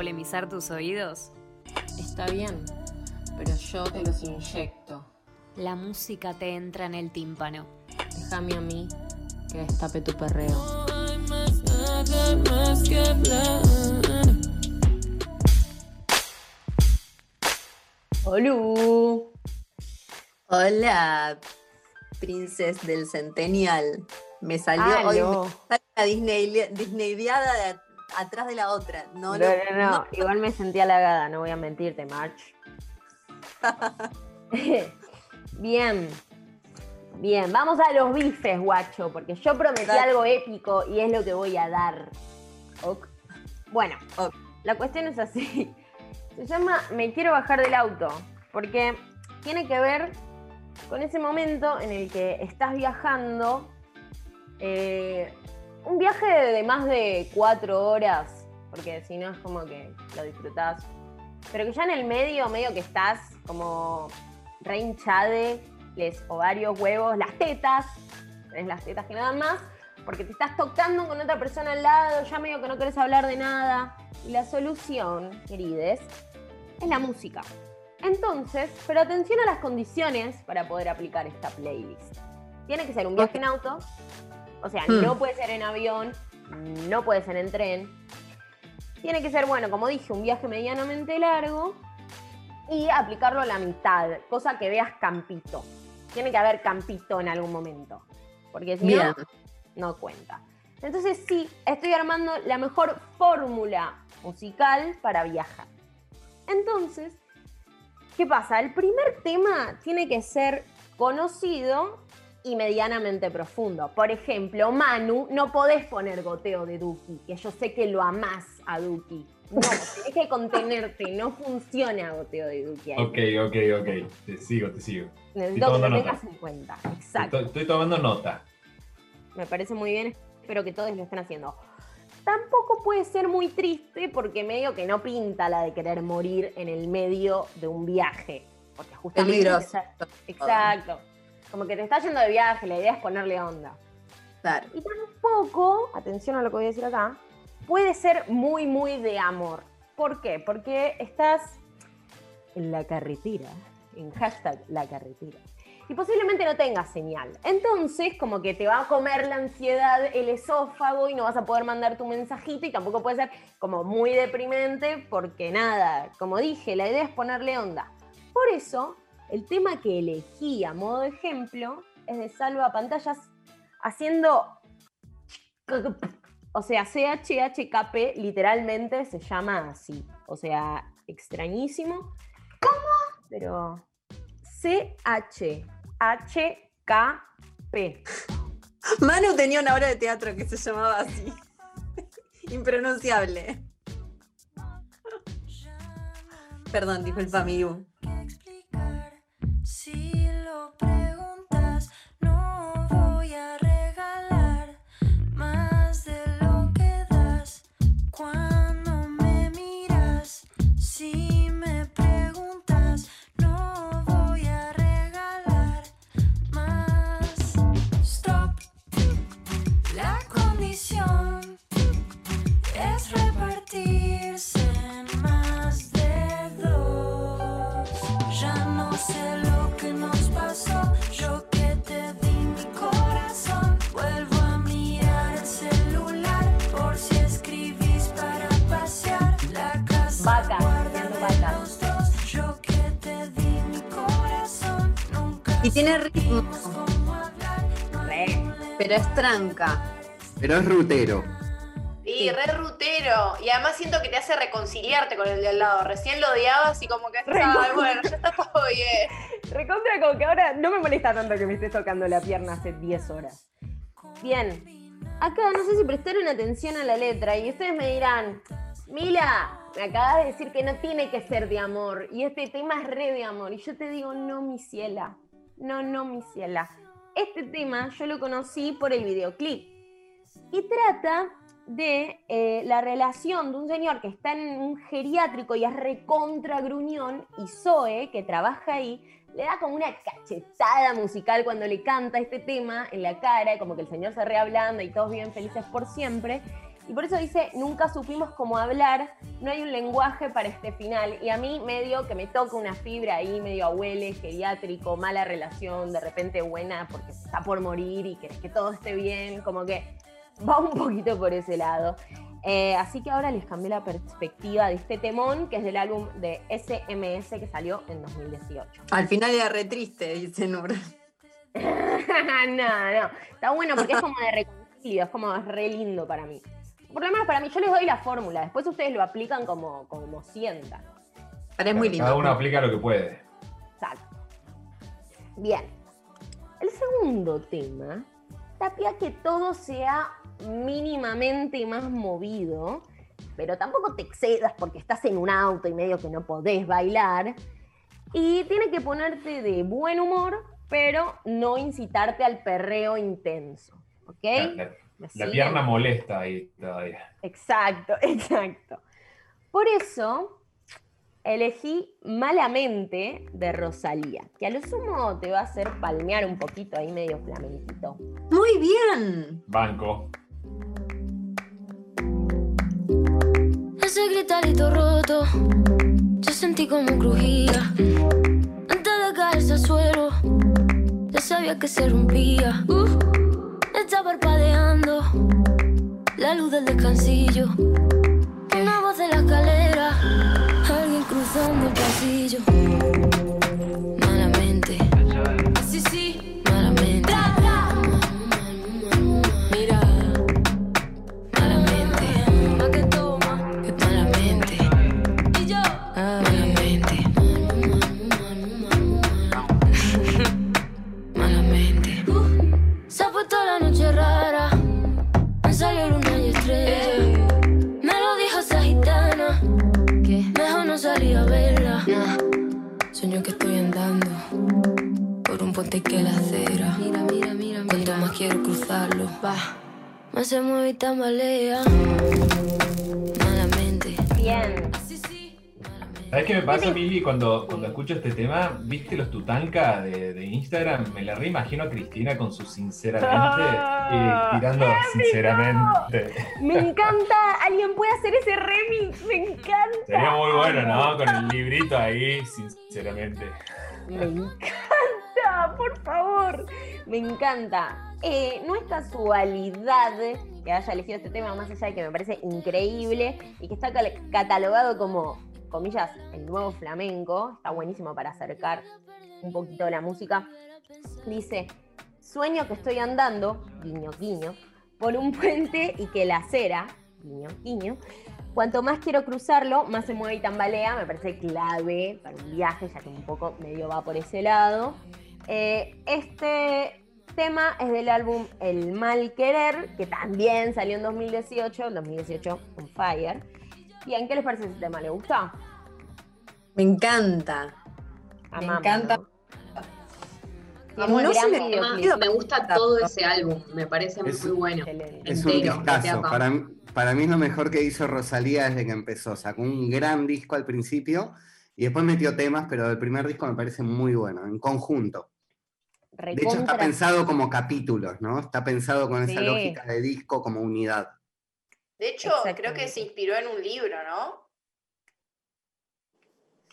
polemizar tus oídos? Está bien, pero yo te los inyecto. La música te entra en el tímpano. Déjame a mí que destape tu perreo. Hola. Hola, princes del Centennial. Me salió hoy Aló. me sale la Disney, Disneydiada de a- atrás de la otra. No, No, lo- no, no, igual me sentí halagada, no voy a mentirte, March. Bien. Bien, vamos a los bifes, guacho, porque yo prometí algo épico y es lo que voy a dar. Ok. Bueno, Ok. la cuestión es así. Se llama Me quiero bajar del auto, porque tiene que ver con ese momento en el que estás viajando, eh, un viaje de más de cuatro horas, porque si no es como que lo disfrutás, pero que ya en el medio, medio que estás como re hinchade, les ovarios, huevos, las tetas, es las tetas que nada más, porque te estás tocando con otra persona al lado, ya medio que no querés hablar de nada. Y la solución, querides, es la música. Entonces, pero atención a las condiciones para poder aplicar esta playlist. Tiene que ser un viaje en auto, o sea, Hmm. no puede ser en avión, no puede ser en tren. Tiene que ser, bueno, como dije, un viaje medianamente largo y aplicarlo a la mitad, cosa que veas campito. Tiene que haber campito en algún momento, porque si Bien. no, no cuenta. Entonces sí, estoy armando la mejor fórmula musical para viajar. Entonces, ¿qué pasa? El primer tema tiene que ser conocido y medianamente profundo. Por ejemplo, Manu, no podés poner goteo de Duki, que yo sé que lo amás a Duki. No, tenés que contenerte, no funciona goteo de Duki. ahí. Ok, ok, ok. Te sigo, te sigo. Necesito que nota. tengas en cuenta. Exacto. Estoy, estoy tomando nota. Me parece muy bien, espero que todos lo estén haciendo. Tampoco puede ser muy triste porque medio que no pinta la de querer morir en el medio de un viaje. Porque justamente... Peligroso. Exacto. Como que te está yendo de viaje, la idea es ponerle onda. Claro. Y tampoco, atención a lo que voy a decir acá, puede ser muy, muy de amor. ¿Por qué? Porque estás en la carretera, en hashtag la carretera. Y posiblemente no tengas señal. Entonces, como que te va a comer la ansiedad el esófago y no vas a poder mandar tu mensajito y tampoco puede ser como muy deprimente porque nada, como dije, la idea es ponerle onda. Por eso, el tema que elegí a modo de ejemplo es de salva pantallas haciendo o sea, CHHKP literalmente se llama así. O sea, extrañísimo. ¿Cómo? Pero CHHKP. Manu tenía una obra de teatro que se llamaba así. Impronunciable. Perdón, dijo el Y tiene ritmo, Re. pero es tranca. Pero es rutero. Sí, re rutero. Y además siento que te hace reconciliarte con el de al lado. Recién lo odiabas y como que ay, bueno, ya está todo bien. Recontra como que ahora no me molesta tanto que me estés tocando la pierna hace 10 horas. Bien. Acá no sé si prestaron atención a la letra y ustedes me dirán, Mila, me acabas de decir que no tiene que ser de amor y este tema es re de amor. Y yo te digo, no, mi ciela. No, no, mi ciela. Este tema yo lo conocí por el videoclip y trata de eh, la relación de un señor que está en un geriátrico y es recontra gruñón y Zoe, que trabaja ahí, le da como una cachetada musical cuando le canta este tema en la cara, y como que el señor se reablanda y todos viven felices por siempre. Y por eso dice, nunca supimos cómo hablar, no hay un lenguaje para este final. Y a mí medio que me toca una fibra ahí, medio abuele, geriátrico, mala relación, de repente buena porque está por morir y querés que todo esté bien, como que va un poquito por ese lado. Eh, así que ahora les cambié la perspectiva de este temón, que es del álbum de SMS que salió en 2018. Al final era re triste, dice Nur. no, no. Está bueno porque es como de reconcilio, es como re lindo para mí. Por lo menos para mí, yo les doy la fórmula, después ustedes lo aplican como, como sientan. Pero es muy Cada uno lindo. aplica lo que puede. Exacto. Bien. El segundo tema, tapia que todo sea mínimamente más movido, pero tampoco te excedas porque estás en un auto y medio que no podés bailar. Y tiene que ponerte de buen humor, pero no incitarte al perreo intenso. ¿Ok? La, pierna molesta ahí todavía. Exacto, exacto. Por eso elegí Malamente de Rosalía, que a lo sumo te va a hacer palmear un poquito ahí medio flamenquito. Muy bien. Banco. Ese gritarito roto, yo sentí como crujía. Antes de caerse al suelo, ya sabía que se rompía. Uh, está parpadeando la luz del descansillo. Una voz de la escalera, alguien cruzando el pasillo. Mira, Cuanto más quiero cruzarlo, va. Más se mueve y tambalea. Malamente. Bien. Sí, sí. Malamente. ¿Sabes qué me pasa, Mili? Cuando, cuando escucho este tema, ¿viste los tutanka de, de Instagram? Me la reimagino a Cristina con su sinceramente Ah, y tirando sinceramente. Me encanta, alguien puede hacer ese remix, me encanta. Sería muy bueno, ¿no? Con el librito ahí, sinceramente. Me encanta, por favor. Me encanta. Eh, no es casualidad que haya elegido este tema, más allá de que me parece increíble y que está catalogado como, comillas, el nuevo flamenco. Está buenísimo para acercar un poquito la música. Dice, sueño que estoy andando, guiño, guiño, por un puente y que la acera, guiño, guiño, Cuanto más quiero cruzarlo, más se mueve y tambalea. Me parece clave para un viaje, ya que un poco medio va por ese lado. Eh, este tema es del álbum El Mal Querer, que también salió en 2018, el 2018 on Fire. Bien, ¿qué les parece ese tema? ¿Le gusta? Me encanta. Amamos, encanta. ¿no? Videoclip. Me gusta todo ese álbum, me parece Es- muy bueno. Excelente. Es un discazo. Para, mí- para mí es lo mejor que hizo Rosalía desde que empezó. Sacó un gran disco al principio y después metió temas, pero el primer disco me parece muy bueno, en conjunto. De hecho, está pensado como capítulos, ¿no? Está pensado con esa lógica de disco como unidad. De hecho, creo que se inspiró en un libro, ¿no?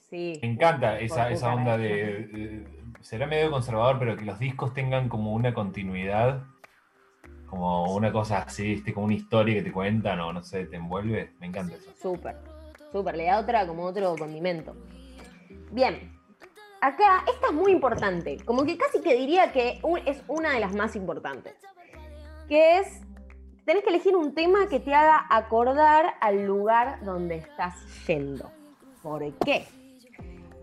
Sí. Me encanta esa, esa onda de, de- Será medio conservador, pero que los discos tengan como una continuidad. Como una cosa así, ¿viste? como una historia que te cuentan o no sé, te envuelve. Me encanta eso. Súper, súper. Le da otra, como otro condimento. Bien. Acá, esta es muy importante. Como que casi que diría que es una de las más importantes. Que es, tenés que elegir un tema que te haga acordar al lugar donde estás yendo. ¿Por qué?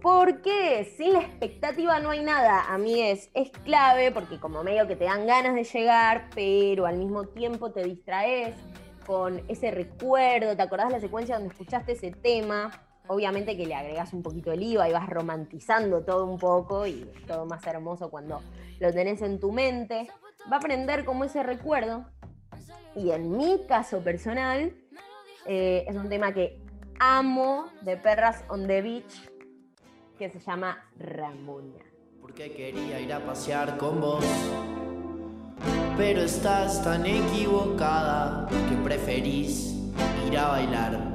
Porque sin la expectativa no hay nada. A mí es, es clave porque como medio que te dan ganas de llegar, pero al mismo tiempo te distraes con ese recuerdo, ¿te acordás la secuencia donde escuchaste ese tema? Obviamente que le agregas un poquito el IVA y vas romantizando todo un poco y es todo más hermoso cuando lo tenés en tu mente. Va a aprender como ese recuerdo. Y en mi caso personal, eh, es un tema que amo de Perras on the Beach, que se llama Ramona. Porque quería ir a pasear con vos. pero estás tan equivocada que preferís ir a bailar.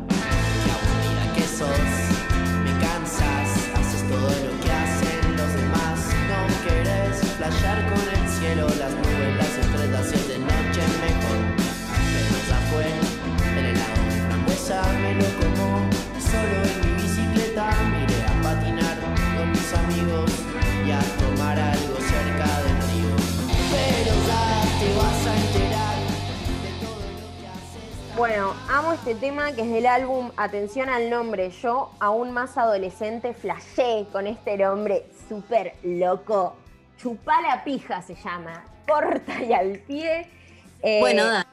Bueno, amo este tema que es del álbum Atención al nombre. Yo, aún más adolescente, flashé con este nombre súper loco. Chupá la pija se llama. Corta y al pie. Eh, Bueno, da,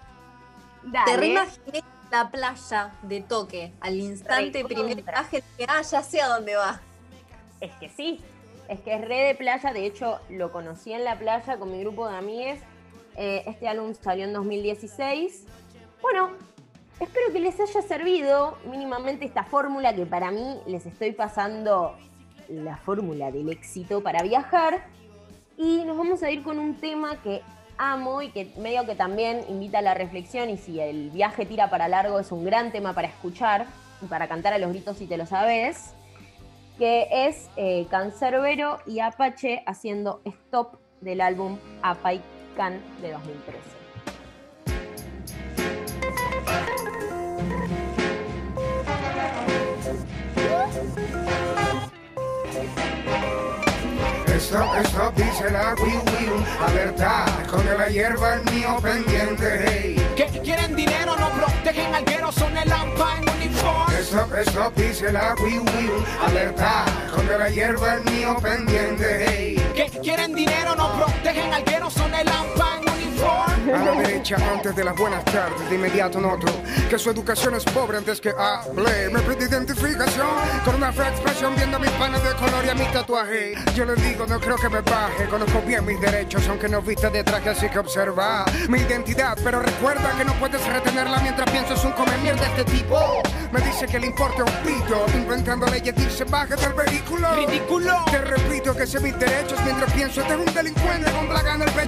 dale. te reimaginé la playa de toque. Al instante, Recontra. primer viaje, que ah, ya sé a dónde va. Es que sí, es que es re de playa, de hecho lo conocí en la playa con mi grupo de amigues. Eh, este álbum salió en 2016. Bueno, espero que les haya servido mínimamente esta fórmula que para mí les estoy pasando la fórmula del éxito para viajar. Y nos vamos a ir con un tema que amo y que medio que también invita a la reflexión y si el viaje tira para largo es un gran tema para escuchar y para cantar a los gritos si te lo sabes que es eh, Cancerbero y Apache haciendo Stop del álbum Apaikan de 2013. Stop, stop, dice la Wii Wii, alerta, con la hierba el mío pendiente, hey. Que quieren dinero, no protegen algueros, son el AMPA en uniforme. Stop, stop, dice la Wii Wii, alerta, con la hierba el mío pendiente, hey. Que quieren dinero, no protegen algueros, son el AMPA en antes de las buenas tardes, de inmediato noto que su educación es pobre antes que hable. Me pide identificación con una fea expresión viendo mis panas de color y a mi tatuaje. Yo le digo, no creo que me baje. Conozco bien mis derechos, aunque no viste de traje, así que observa mi identidad. Pero recuerda que no puedes retenerla mientras piensas un come mierda este tipo. Me dice que le importa un pito, inventando leyes, dice baje del vehículo. Ridículo. Te repito que sé mis derechos mientras pienso este es un delincuente con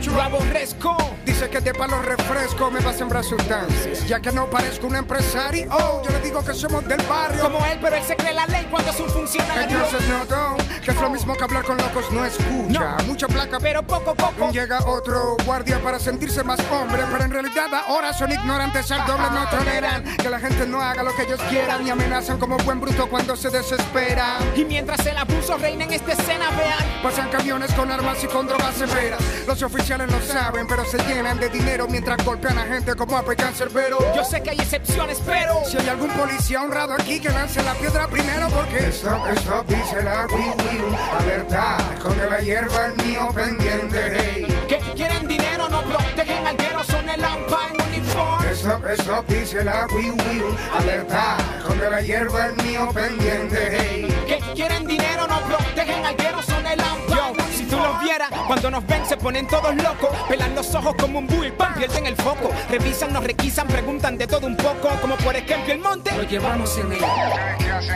Lo aborrezco. Dice que de palo refresco me va a sembrar sustancias. Ya que no parezco un empresario, oh, yo le digo que somos del barrio. Como él, pero él se cree la ley cuando es un funcionario. Entonces noto que es lo mismo que hablar con locos, no escucha. Mucha placa, Pero poco a poco. Llega otro guardia para sentirse más hombre, pero en realidad ahora son ignorantes al doble, no toleran que la gente no haga lo que ellos quieran y amenazan como buen bruto cuando se desespera. Y mientras el abuso reina en esta escena, vean. Pasan camiones con armas y con drogas severas. Los oficiales lo saben, pero se llenan de dinero mientras golpean a gente como a Cancerbero. Yo sé que hay excepciones, pero. Si hay algún policía honrado aquí que lance la piedra primero porque Stop, stop, dice la Wii Wii Alerta, con la hierba el mío pendiente, hey Que quieren dinero, no protegen algueros, son el AMPA en uniforme. Stop, stop, dice la Wii Wii Alerta, con la hierba el mío pendiente, hey Que quieren dinero, no protegen algueros, son el AMPA Yo, si tú los vieras, cuando nos ven ponen todos locos. Pelan los ojos como un bull, pam, pierden el foco. Revisan, nos requisan, preguntan de todo un poco. Como por ejemplo el monte. Lo llevamos en él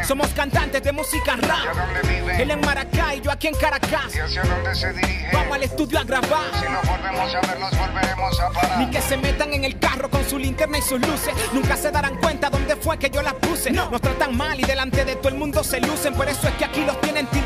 Somos cantantes de música rap. dónde vive? Él en Maracay, yo aquí en Caracas. ¿Y hacia dónde se dirige? Vamos al estudio a grabar. Si nos volvemos a ver, nos volveremos a parar Ni que se metan en el carro con su linterna y sus luces. Nunca se darán cuenta dónde fue que yo las puse. Nos tratan mal y delante de todo el mundo se lucen. Por eso es que aquí los tienen tildados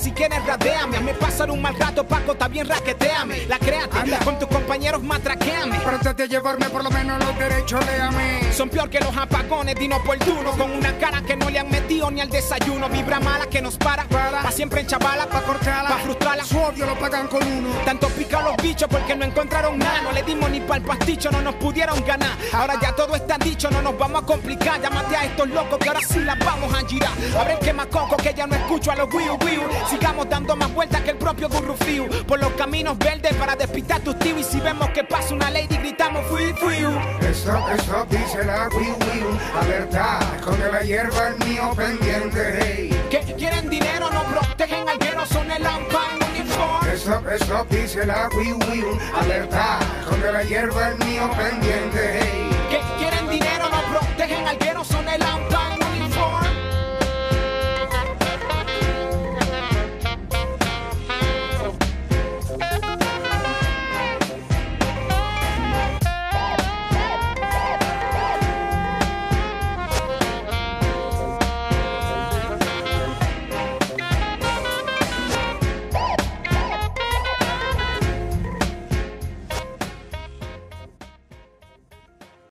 si quieres radeame. Hazme pasar un mal rato, Paco, está bien raqueteame. La créate, con tus compañeros matraqueame. Antes de llevarme por lo menos los derechos de a mí. Son peor que los apagones de inoportuno Con una cara que no le han metido ni al desayuno. Vibra mala que nos para, pa' siempre en chavala Pa' cortarla, pa' frustrarla. Su odio lo pagan con uno. Tanto pica los bichos porque no encontraron nada. No le dimos ni pa'l pasticho, no nos pudieron ganar. Ahora ya todo está dicho, no nos vamos a complicar. Llámate a estos locos que ahora sí las vamos a girar. Abre el quemacoco que ya no escucho a los wiu wiu Sigamos dando más vueltas que el propio Gurrufiu Por los caminos verdes para despistar tus tíos Y si vemos que pasa una lady gritamos fui fui Stop, stop, dice la Wii Wii Alerta, con la hierba el mío pendiente, hey Que quieren dinero, no protegen algueros, son el AMPA en uniforme. Stop, stop, dice la Wii Wii Alerta, con la hierba el mío pendiente, hey Que quieren dinero, no protegen